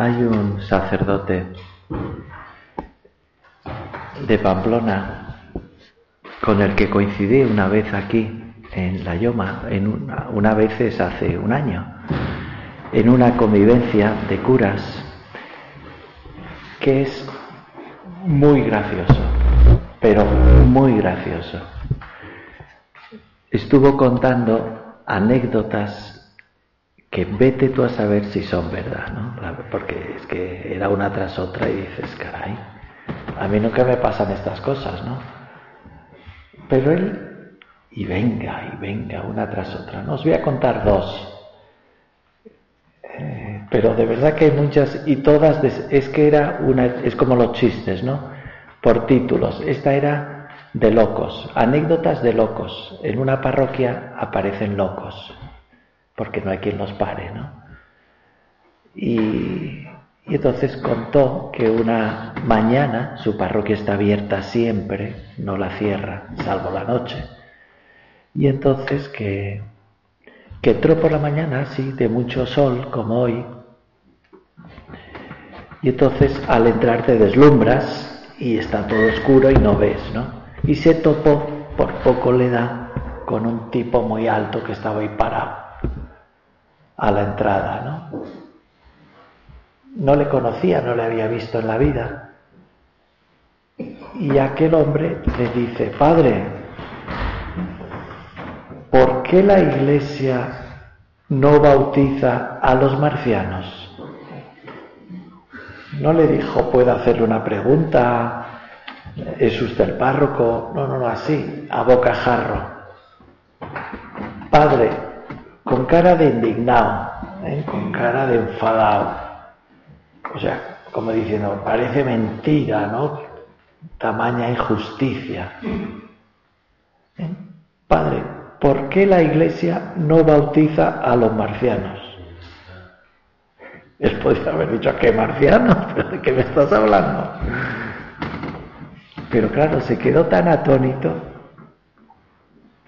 Hay un sacerdote de Pamplona con el que coincidí una vez aquí en La Yoma, en una, una vez hace un año, en una convivencia de curas que es muy gracioso, pero muy gracioso. Estuvo contando anécdotas que vete tú a saber si son verdad, ¿no? Porque es que era una tras otra y dices, caray, a mí nunca me pasan estas cosas, ¿no? Pero él, y venga, y venga, una tras otra. No os voy a contar dos, eh, pero de verdad que hay muchas, y todas, es que era una, es como los chistes, ¿no? Por títulos. Esta era de locos, anécdotas de locos. En una parroquia aparecen locos porque no hay quien los pare, ¿no? Y, entonces contó que una mañana su parroquia está abierta siempre, no la cierra, salvo la noche. Y entonces que, que entró por la mañana, así, de mucho sol, como hoy. Y entonces al entrar te deslumbras y está todo oscuro y no ves, ¿no? Y se topó, por poco le da, con un tipo muy alto que estaba ahí parado a la entrada, ¿no? No le conocía, no le había visto en la vida. Y aquel hombre le dice, Padre, ¿por qué la iglesia no bautiza a los marcianos? No le dijo, puede hacerle una pregunta, ¿es usted el párroco? No, no, no, así, a bocajarro. Padre, con cara de indignado, ¿eh? con cara de enfadado. O sea, como diciendo, parece mentira, ¿no? Tamaña injusticia. ¿Eh? Padre, ¿por qué la iglesia no bautiza a los marcianos? Él podría haber dicho, ¿qué marcianos? ¿De qué me estás hablando? Pero claro, se quedó tan atónito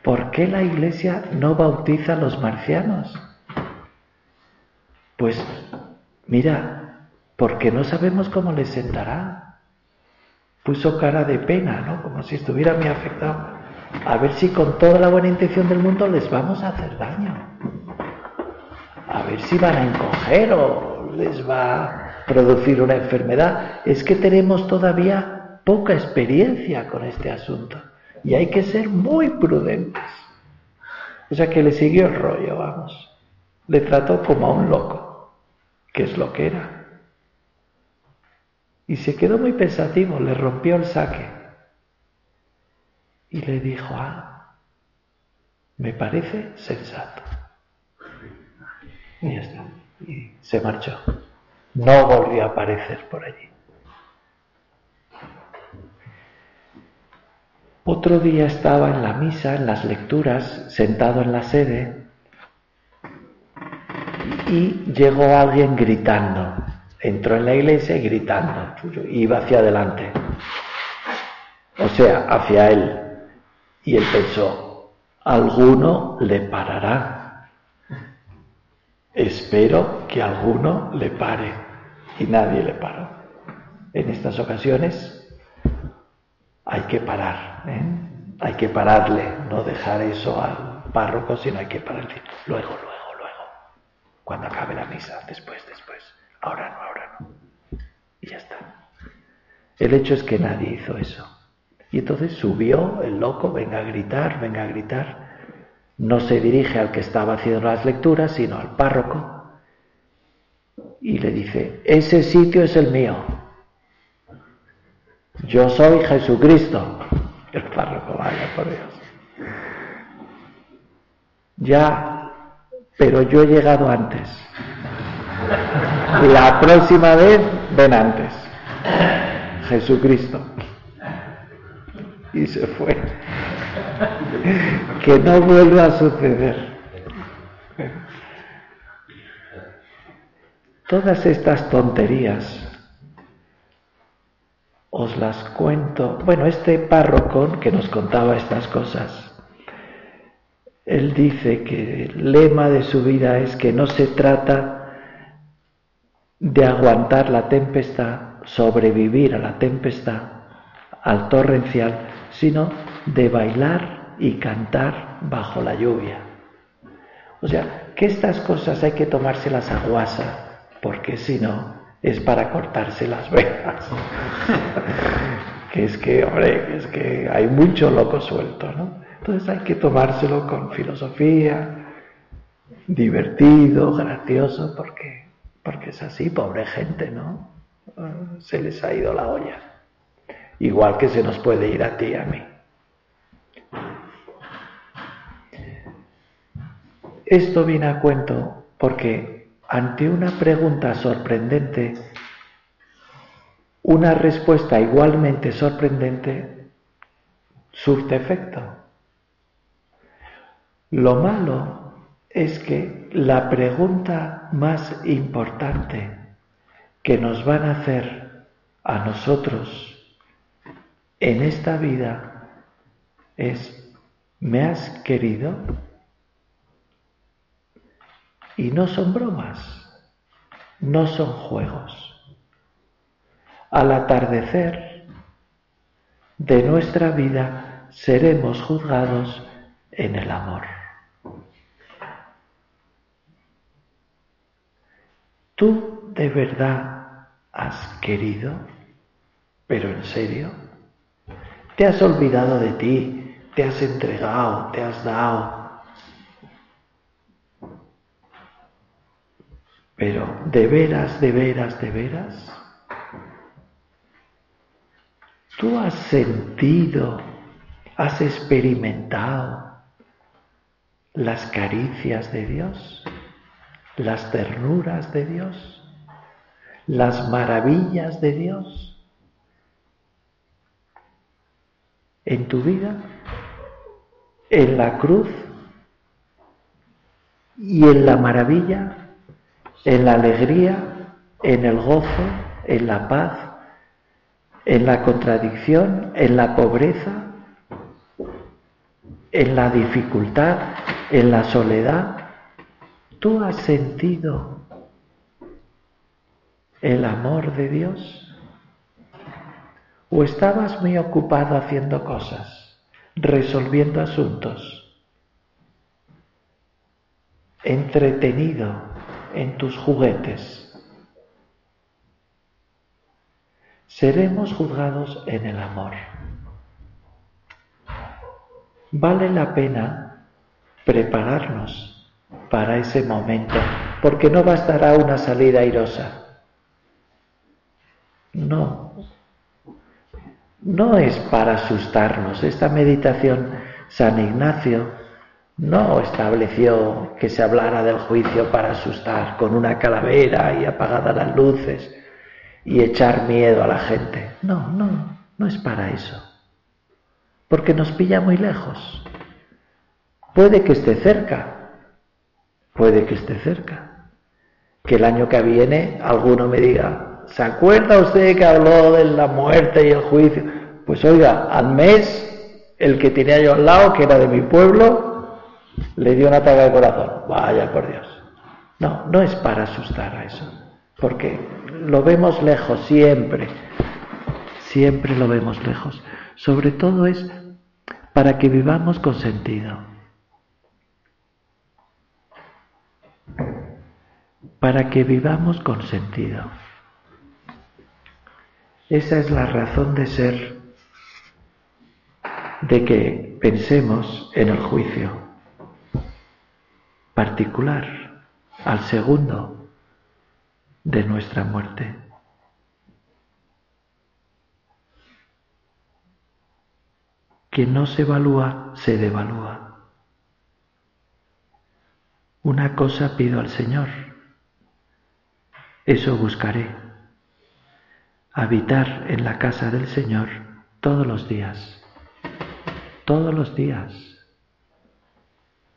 ¿Por qué la iglesia no bautiza a los marcianos? Pues mira, porque no sabemos cómo les sentará. Puso cara de pena, ¿no? Como si estuviera muy afectado. A ver si con toda la buena intención del mundo les vamos a hacer daño. A ver si van a encoger o les va a producir una enfermedad. Es que tenemos todavía poca experiencia con este asunto. Y hay que ser muy prudentes. O sea que le siguió el rollo, vamos. Le trató como a un loco, que es lo que era. Y se quedó muy pensativo, le rompió el saque. Y le dijo, ah, me parece sensato. Y ya está. Y se marchó. No volvió a aparecer por allí. Otro día estaba en la misa, en las lecturas, sentado en la sede, y llegó alguien gritando. Entró en la iglesia y gritando. Iba hacia adelante. O sea, hacia él. Y él pensó, alguno le parará. Espero que alguno le pare. Y nadie le paró. En estas ocasiones hay que parar, ¿eh? hay que pararle, no dejar eso al párroco, sino hay que pararle. Luego, luego, luego, cuando acabe la misa, después, después, ahora no, ahora no. Y ya está. El hecho es que nadie hizo eso. Y entonces subió el loco, venga a gritar, venga a gritar. No se dirige al que estaba haciendo las lecturas, sino al párroco. Y le dice, ese sitio es el mío. Yo soy Jesucristo. El párroco, vaya por Dios. Ya pero yo he llegado antes. La próxima vez ven antes. Jesucristo. Y se fue. Que no vuelva a suceder. Todas estas tonterías os las cuento. Bueno, este párroco que nos contaba estas cosas, él dice que el lema de su vida es que no se trata de aguantar la tempestad, sobrevivir a la tempestad, al torrencial, sino de bailar y cantar bajo la lluvia. O sea, que estas cosas hay que tomárselas a guasa, porque si no, es para cortarse las venas. que es que, hombre, es que hay mucho loco suelto, ¿no? Entonces hay que tomárselo con filosofía, divertido, gracioso, porque, porque es así, pobre gente, ¿no? Se les ha ido la olla. Igual que se nos puede ir a ti y a mí. Esto viene a cuento porque ante una pregunta sorprendente, una respuesta igualmente sorprendente surte efecto. Lo malo es que la pregunta más importante que nos van a hacer a nosotros en esta vida es, ¿me has querido? Y no son bromas, no son juegos. Al atardecer de nuestra vida seremos juzgados en el amor. ¿Tú de verdad has querido? ¿Pero en serio? ¿Te has olvidado de ti? ¿Te has entregado? ¿Te has dado? Pero, ¿de veras, de veras, de veras? ¿Tú has sentido, has experimentado las caricias de Dios, las ternuras de Dios, las maravillas de Dios en tu vida, en la cruz y en la maravilla en la alegría, en el gozo, en la paz, en la contradicción, en la pobreza, en la dificultad, en la soledad. ¿Tú has sentido el amor de Dios? ¿O estabas muy ocupado haciendo cosas, resolviendo asuntos, entretenido en tus juguetes. Seremos juzgados en el amor. Vale la pena prepararnos para ese momento, porque no bastará una salida airosa. No, no es para asustarnos. Esta meditación, San Ignacio no estableció que se hablara del juicio para asustar con una calavera y apagadas las luces y echar miedo a la gente. No, no, no es para eso. Porque nos pilla muy lejos. Puede que esté cerca, puede que esté cerca. Que el año que viene alguno me diga, ¿se acuerda usted que habló de la muerte y el juicio? Pues oiga, al mes, el que tenía yo al lado, que era de mi pueblo, le dio un ataque de corazón. Vaya por Dios. No, no es para asustar a eso, porque lo vemos lejos siempre, siempre lo vemos lejos. Sobre todo es para que vivamos con sentido, para que vivamos con sentido. Esa es la razón de ser de que pensemos en el juicio particular al segundo de nuestra muerte. Quien no se evalúa, se devalúa. Una cosa pido al Señor, eso buscaré, habitar en la casa del Señor todos los días, todos los días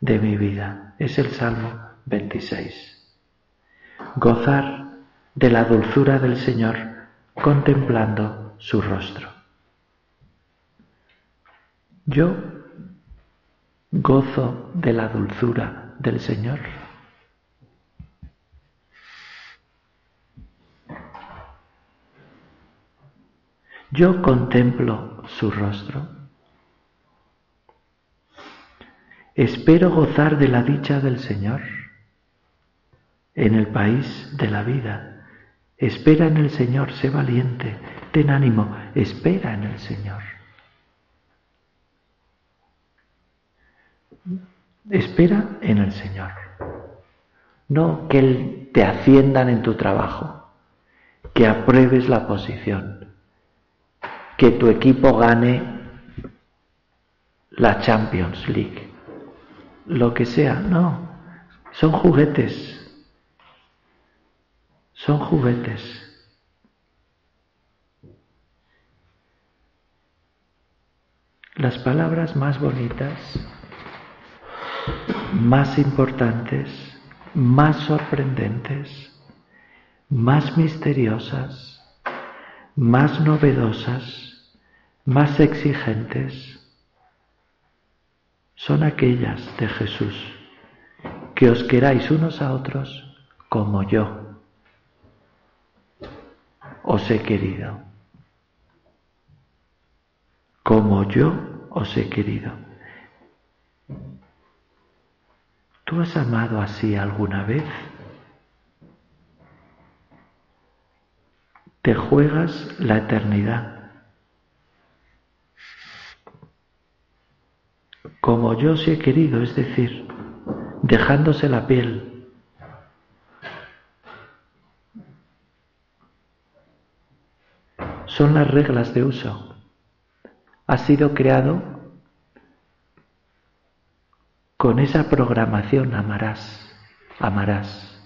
de mi vida. Es el Salmo 26. Gozar de la dulzura del Señor contemplando su rostro. Yo gozo de la dulzura del Señor. Yo contemplo su rostro. Espero gozar de la dicha del Señor en el país de la vida. Espera en el Señor, sé valiente, ten ánimo, espera en el Señor. Espera en el Señor. No que Él te asciendan en tu trabajo, que apruebes la posición, que tu equipo gane la Champions League, lo que sea, no, son juguetes, son juguetes. Las palabras más bonitas más importantes, más sorprendentes, más misteriosas, más novedosas, más exigentes, son aquellas de Jesús, que os queráis unos a otros como yo os he querido, como yo os he querido. ¿Tú has amado así alguna vez? Te juegas la eternidad. Como yo os he querido, es decir, dejándose la piel. Son las reglas de uso. Ha sido creado con esa programación amarás, amarás,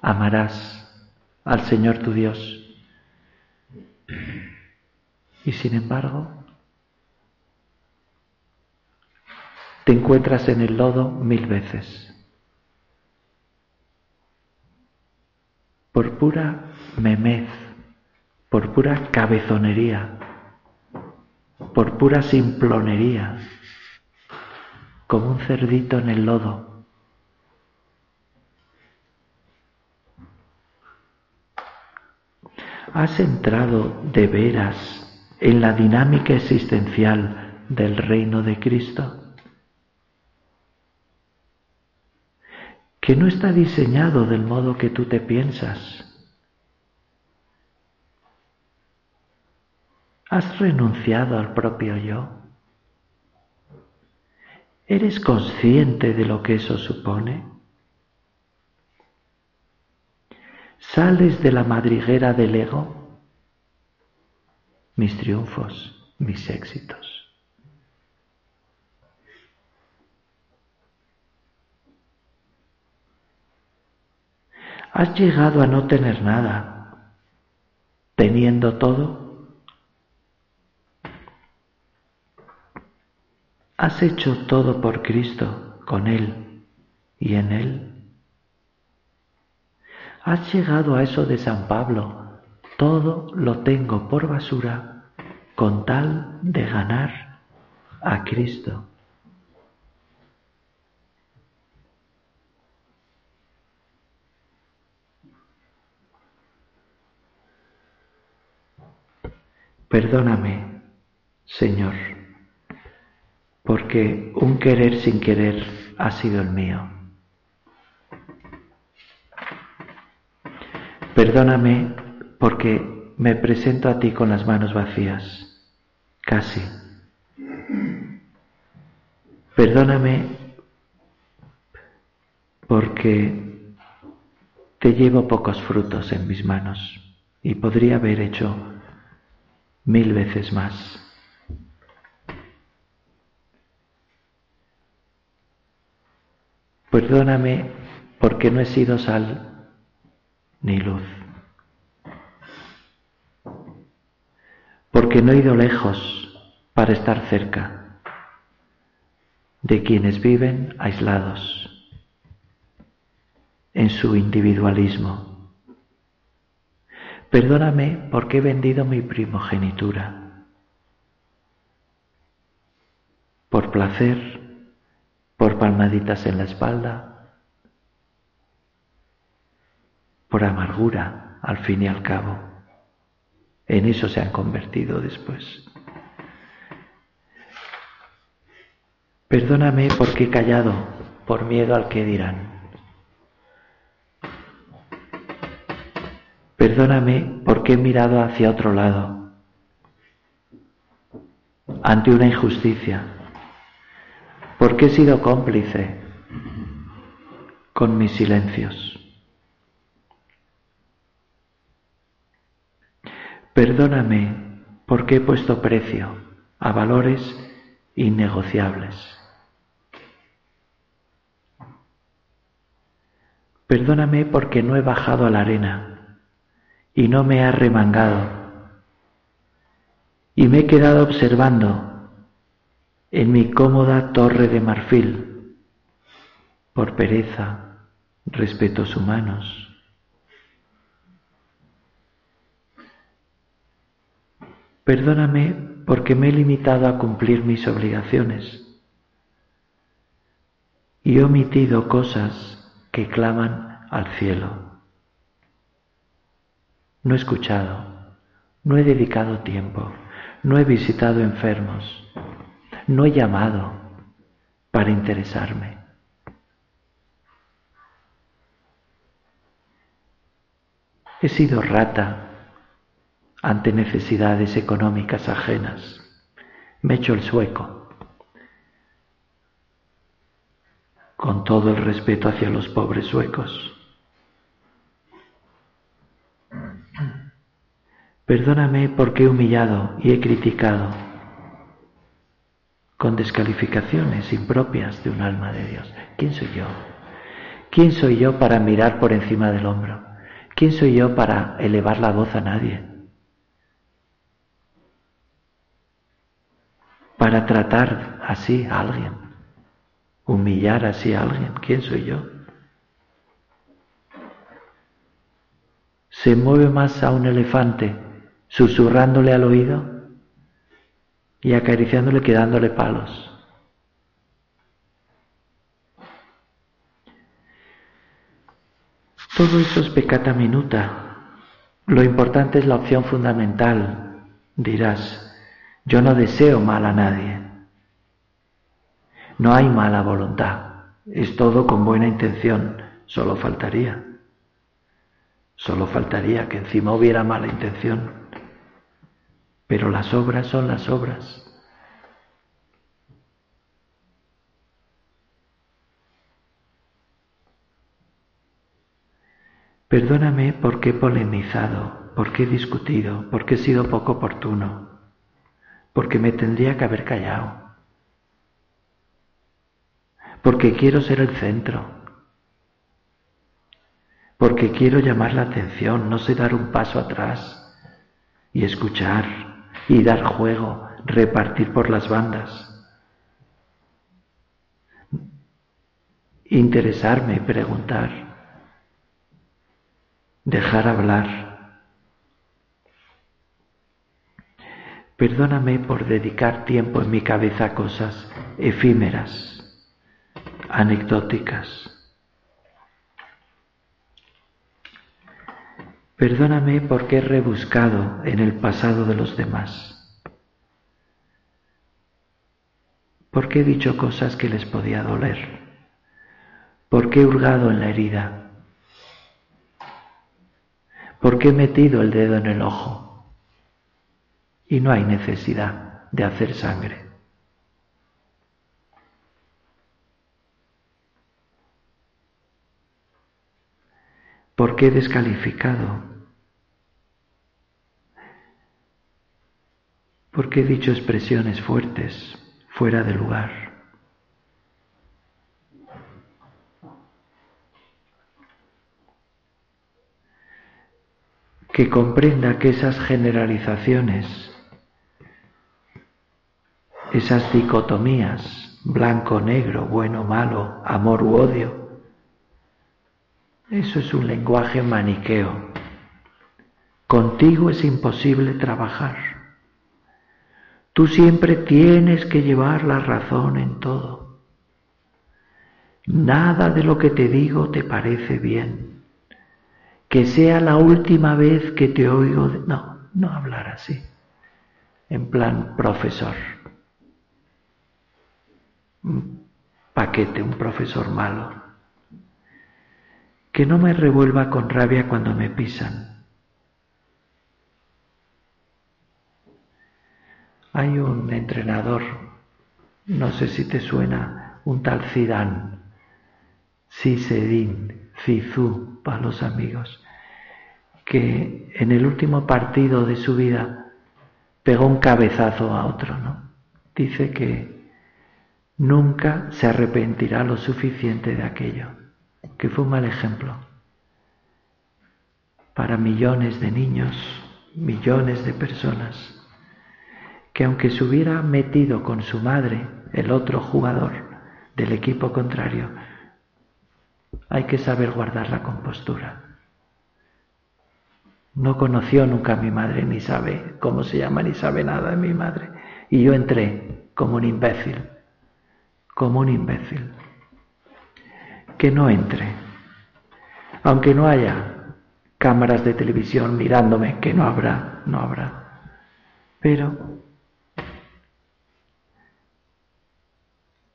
amarás al Señor tu Dios. Y sin embargo, te encuentras en el lodo mil veces. Por pura memez, por pura cabezonería, por pura simplonería, como un cerdito en el lodo. ¿Has entrado de veras en la dinámica existencial del reino de Cristo? Que no está diseñado del modo que tú te piensas. ¿Has renunciado al propio yo? ¿Eres consciente de lo que eso supone? ¿Sales de la madriguera del ego? Mis triunfos, mis éxitos. ¿Has llegado a no tener nada, teniendo todo? ¿Has hecho todo por Cristo, con Él y en Él? ¿Has llegado a eso de San Pablo? Todo lo tengo por basura con tal de ganar a Cristo. Perdóname, Señor porque un querer sin querer ha sido el mío. Perdóname porque me presento a ti con las manos vacías, casi. Perdóname porque te llevo pocos frutos en mis manos y podría haber hecho mil veces más. Perdóname porque no he sido sal ni luz. Porque no he ido lejos para estar cerca de quienes viven aislados en su individualismo. Perdóname porque he vendido mi primogenitura por placer, por palmaditas en la espalda, por amargura, al fin y al cabo. En eso se han convertido después. Perdóname porque he callado por miedo al que dirán. Perdóname porque he mirado hacia otro lado, ante una injusticia, porque he sido cómplice con mis silencios. Perdóname porque he puesto precio a valores innegociables. Perdóname porque no he bajado a la arena y no me ha remangado. Y me he quedado observando en mi cómoda torre de marfil, por pereza, respetos humanos. Perdóname porque me he limitado a cumplir mis obligaciones y he omitido cosas que claman al cielo. No he escuchado, no he dedicado tiempo, no he visitado enfermos, no he llamado para interesarme. He sido rata ante necesidades económicas ajenas. Me he hecho el sueco. Con todo el respeto hacia los pobres suecos. Perdóname porque he humillado y he criticado con descalificaciones impropias de un alma de Dios. ¿Quién soy yo? ¿Quién soy yo para mirar por encima del hombro? ¿Quién soy yo para elevar la voz a nadie? Para tratar así a alguien, humillar así a alguien. ¿Quién soy yo? Se mueve más a un elefante susurrándole al oído y acariciándole dándole palos. Todo eso es pecata minuta. Lo importante es la opción fundamental. Dirás, yo no deseo mal a nadie. No hay mala voluntad. Es todo con buena intención. Solo faltaría. Solo faltaría que encima hubiera mala intención pero las obras son las obras. Perdóname porque he polemizado, porque he discutido, porque he sido poco oportuno, porque me tendría que haber callado, porque quiero ser el centro, porque quiero llamar la atención, no sé dar un paso atrás y escuchar y dar juego, repartir por las bandas. Interesarme, preguntar, dejar hablar. Perdóname por dedicar tiempo en mi cabeza a cosas efímeras, anecdóticas. Perdóname porque he rebuscado en el pasado de los demás. Porque he dicho cosas que les podía doler. Porque he hurgado en la herida. Porque he metido el dedo en el ojo. Y no hay necesidad de hacer sangre. porque he descalificado, porque he dicho expresiones fuertes, fuera de lugar. Que comprenda que esas generalizaciones, esas dicotomías, blanco-negro, bueno-malo, amor u odio, eso es un lenguaje maniqueo. Contigo es imposible trabajar. Tú siempre tienes que llevar la razón en todo. Nada de lo que te digo te parece bien. Que sea la última vez que te oigo. No, no hablar así. En plan profesor. Paquete, un profesor malo. Que no me revuelva con rabia cuando me pisan Hay un entrenador, no sé si te suena, un tal Zidane, Cisedín, Zizú para los amigos, que en el último partido de su vida pegó un cabezazo a otro, ¿no? Dice que nunca se arrepentirá lo suficiente de aquello, que fue un mal ejemplo para millones de niños, millones de personas que aunque se hubiera metido con su madre, el otro jugador del equipo contrario, hay que saber guardar la compostura. No conoció nunca a mi madre, ni sabe cómo se llama, ni sabe nada de mi madre. Y yo entré como un imbécil, como un imbécil. Que no entre, aunque no haya cámaras de televisión mirándome, que no habrá, no habrá. Pero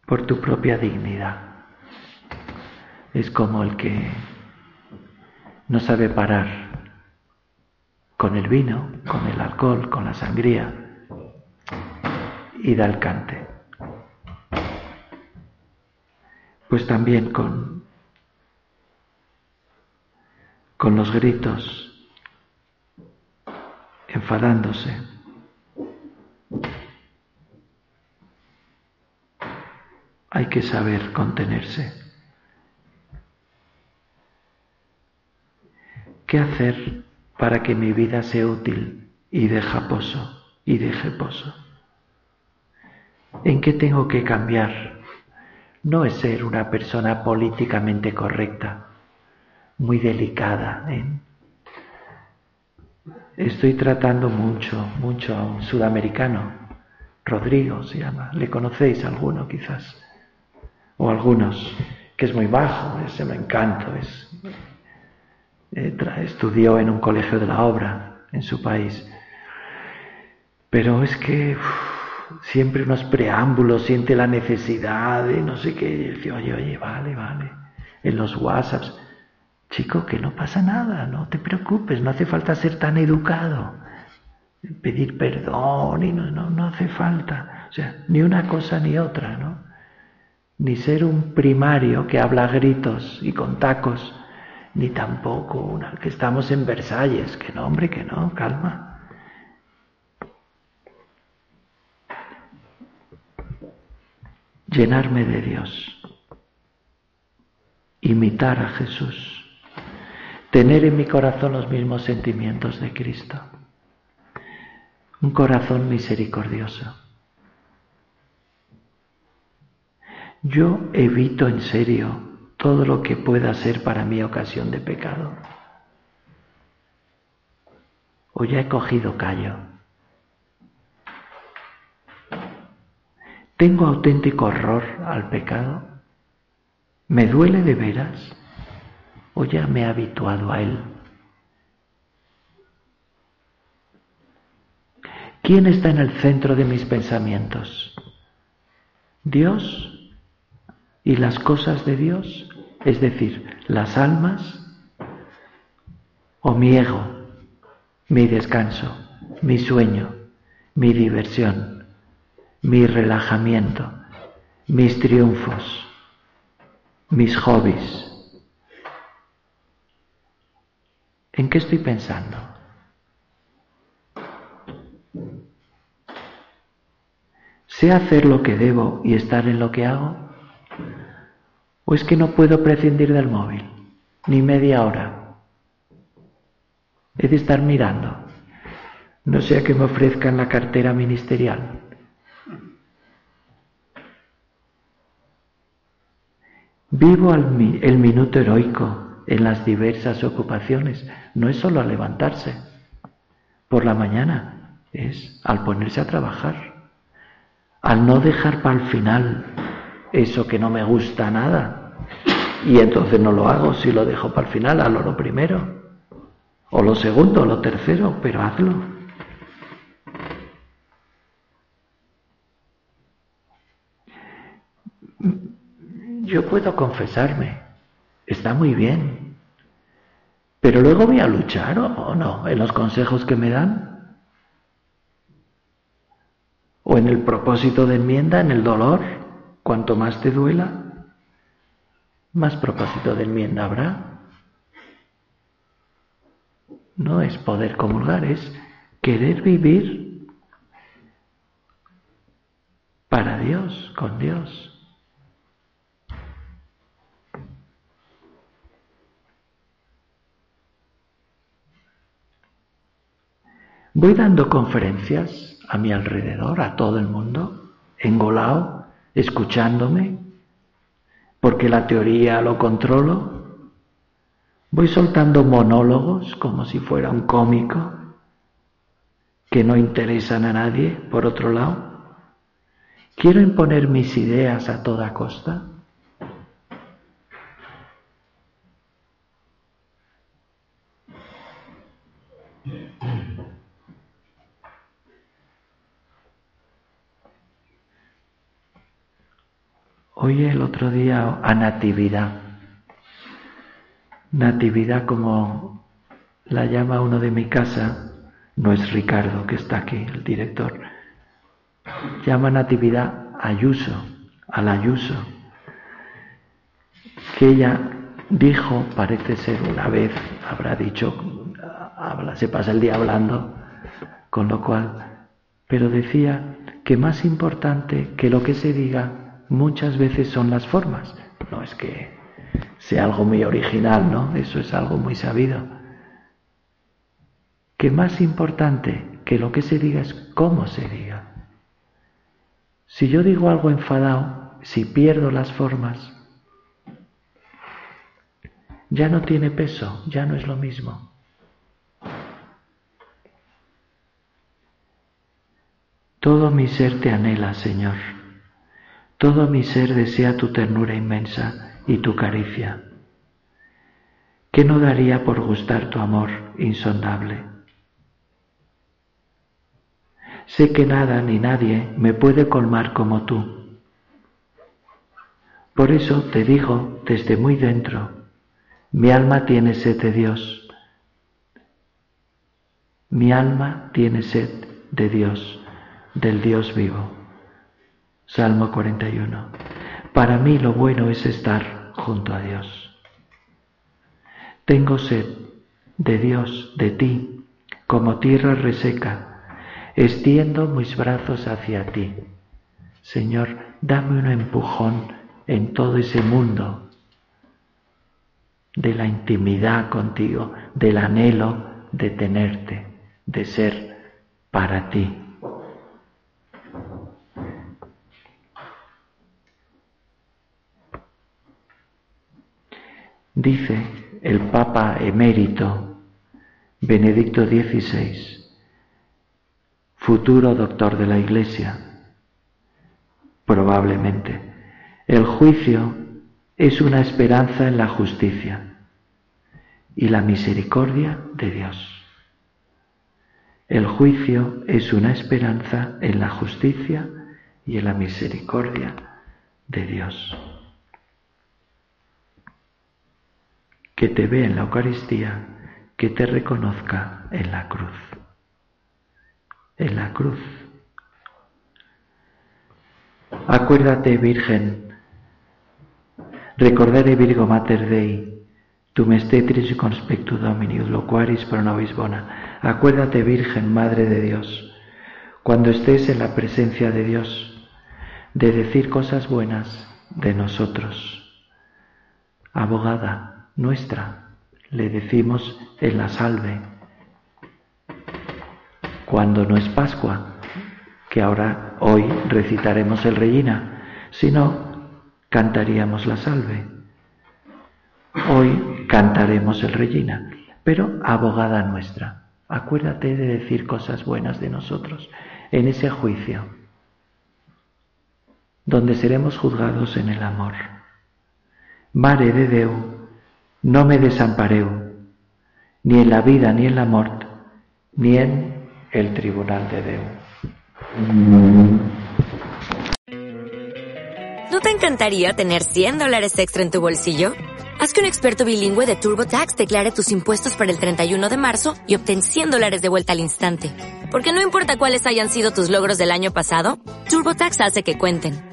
por tu propia dignidad. Es como el que no sabe parar con el vino, con el alcohol, con la sangría y da el cante. Pues también con, con los gritos, enfadándose hay que saber contenerse. ¿Qué hacer para que mi vida sea útil y deja pozo y deje pozo? ¿En qué tengo que cambiar? No es ser una persona políticamente correcta, muy delicada. ¿eh? Estoy tratando mucho, mucho a un sudamericano, Rodrigo se llama, le conocéis alguno quizás o algunos, que es muy bajo, es un encanto, es, eh, estudió en un colegio de la obra en su país. Pero es que siempre unos preámbulos, siente la necesidad de no sé qué, y dice, oye, oye, vale, vale, en los WhatsApps, chico, que no pasa nada, no te preocupes, no hace falta ser tan educado, pedir perdón y no, no, no hace falta, o sea, ni una cosa ni otra, ¿no? Ni ser un primario que habla gritos y con tacos, ni tampoco una que estamos en Versalles, que no, hombre, que no, calma. Llenarme de Dios, imitar a Jesús, tener en mi corazón los mismos sentimientos de Cristo, un corazón misericordioso Yo evito en serio todo lo que pueda ser para mí ocasión de pecado. O ya he cogido callo. ¿Tengo auténtico horror al pecado? ¿Me duele de veras? ¿O ya me he habituado a él? ¿Quién está en el centro de mis pensamientos? ¿Dios y las cosas de Dios, es decir, las almas o mi ego, mi descanso, mi sueño, mi diversión, mi relajamiento, mis triunfos, mis hobbies. ¿En qué estoy pensando? ¿Sé hacer lo que debo y estar en lo que hago? ¿O es que no puedo prescindir del móvil? Ni media hora. He de estar mirando. No sea que me ofrezcan la cartera ministerial. Vivo el minuto heroico en las diversas ocupaciones. No es solo levantarse por la mañana, es al ponerse a trabajar, al no dejar para el final eso que no me gusta nada. Y entonces no lo hago si lo dejo para el final, hazlo lo primero, o lo segundo, o lo tercero, pero hazlo. Yo puedo confesarme, está muy bien, pero luego voy a luchar o no en los consejos que me dan, o en el propósito de enmienda, en el dolor. Cuanto más te duela, más propósito de enmienda habrá. No es poder comulgar, es querer vivir para Dios, con Dios. Voy dando conferencias a mi alrededor, a todo el mundo, engolado escuchándome, porque la teoría lo controlo. Voy soltando monólogos como si fuera un cómico que no interesan a nadie, por otro lado. Quiero imponer mis ideas a toda costa. Oye el otro día a Natividad. Natividad como la llama uno de mi casa, no es Ricardo que está aquí, el director. Llama Natividad Ayuso, al Ayuso, que ella dijo, parece ser una vez, habrá dicho, habla, se pasa el día hablando, con lo cual, pero decía que más importante que lo que se diga muchas veces son las formas. No es que sea algo muy original, ¿no? Eso es algo muy sabido. Que más importante que lo que se diga es cómo se diga. Si yo digo algo enfadado, si pierdo las formas, ya no tiene peso, ya no es lo mismo. Todo mi ser te anhela, Señor. Todo mi ser desea tu ternura inmensa y tu caricia. ¿Qué no daría por gustar tu amor insondable? Sé que nada ni nadie me puede colmar como tú. Por eso te digo desde muy dentro, mi alma tiene sed de Dios. Mi alma tiene sed de Dios, del Dios vivo. Salmo 41. Para mí lo bueno es estar junto a Dios. Tengo sed de Dios, de ti, como tierra reseca. Extiendo mis brazos hacia ti. Señor, dame un empujón en todo ese mundo de la intimidad contigo, del anhelo de tenerte, de ser para ti. Dice el Papa emérito Benedicto XVI, futuro doctor de la Iglesia, probablemente, el juicio es una esperanza en la justicia y la misericordia de Dios. El juicio es una esperanza en la justicia y en la misericordia de Dios. Que te vea en la Eucaristía, que te reconozca en la cruz. En la cruz. Acuérdate, Virgen, recordare Virgo Mater Dei, tu mestetris conspectu Domini, loquaris pro nobis bona. Acuérdate, Virgen, Madre de Dios, cuando estés en la presencia de Dios, de decir cosas buenas de nosotros. Abogada, nuestra, le decimos en la salve, cuando no es Pascua, que ahora hoy recitaremos el Regina, sino cantaríamos la salve. Hoy cantaremos el Regina, pero abogada nuestra, acuérdate de decir cosas buenas de nosotros en ese juicio, donde seremos juzgados en el amor. Mare de Deu, no me desampareu, ni en la vida ni en la muerte, ni en el tribunal de Deu. ¿No te encantaría tener 100 dólares extra en tu bolsillo? Haz que un experto bilingüe de TurboTax declare tus impuestos para el 31 de marzo y obtén 100 dólares de vuelta al instante. Porque no importa cuáles hayan sido tus logros del año pasado, TurboTax hace que cuenten.